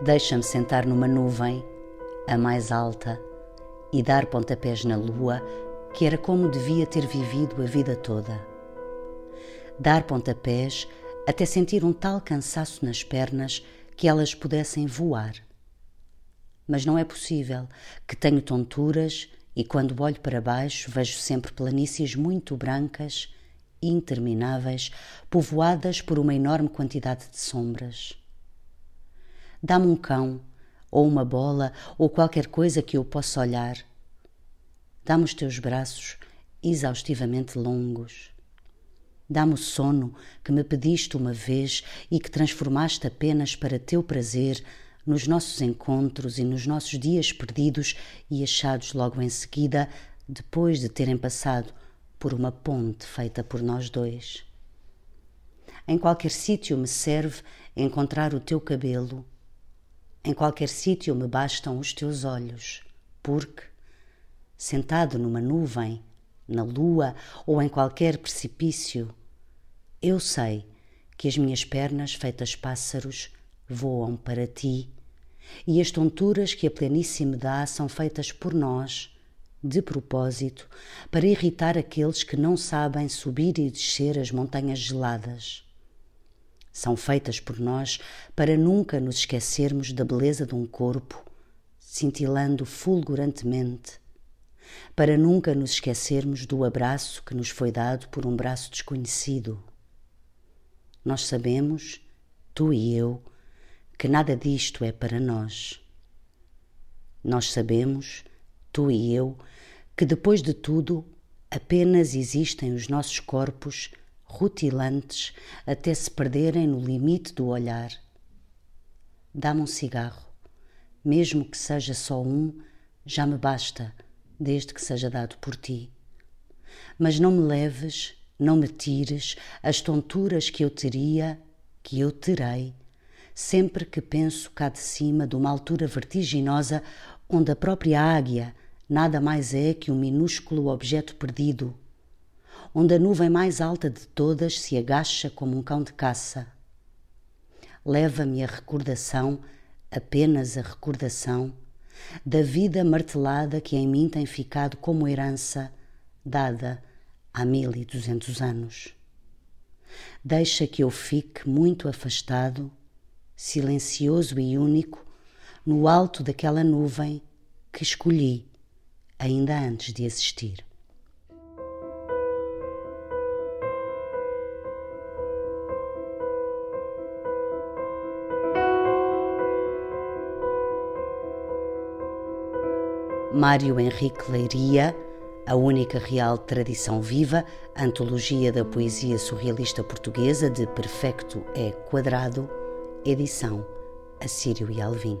Deixa-me sentar numa nuvem, a mais alta, e dar pontapés na lua, que era como devia ter vivido a vida toda. Dar pontapés até sentir um tal cansaço nas pernas que elas pudessem voar. Mas não é possível, que tenho tonturas e quando olho para baixo vejo sempre planícies muito brancas, intermináveis, povoadas por uma enorme quantidade de sombras. Dá-me um cão, ou uma bola, ou qualquer coisa que eu possa olhar. Dá-me os teus braços exaustivamente longos. Dá-me o sono que me pediste uma vez e que transformaste apenas para teu prazer nos nossos encontros e nos nossos dias perdidos e achados logo em seguida, depois de terem passado por uma ponte feita por nós dois. Em qualquer sítio me serve encontrar o teu cabelo em qualquer sítio me bastam os teus olhos, porque, sentado numa nuvem, na lua ou em qualquer precipício, eu sei que as minhas pernas, feitas pássaros, voam para ti, e as tonturas que a planície me dá são feitas por nós, de propósito, para irritar aqueles que não sabem subir e descer as montanhas geladas. São feitas por nós para nunca nos esquecermos da beleza de um corpo, cintilando fulgurantemente, para nunca nos esquecermos do abraço que nos foi dado por um braço desconhecido. Nós sabemos, tu e eu, que nada disto é para nós. Nós sabemos, tu e eu, que depois de tudo apenas existem os nossos corpos rutilantes até se perderem no limite do olhar. Dá-me um cigarro, mesmo que seja só um, já me basta, desde que seja dado por ti. Mas não me leves, não me tires as tonturas que eu teria, que eu terei, sempre que penso cá de cima de uma altura vertiginosa onde a própria águia nada mais é que um minúsculo objeto perdido onde a nuvem mais alta de todas se agacha como um cão de caça. Leva-me a recordação, apenas a recordação, da vida martelada que em mim tem ficado como herança dada há mil e duzentos anos. Deixa que eu fique muito afastado, silencioso e único, no alto daquela nuvem que escolhi ainda antes de existir. Mário Henrique Leiria, A Única Real Tradição Viva, Antologia da Poesia Surrealista Portuguesa de Perfecto é Quadrado, edição Assírio e Alvim.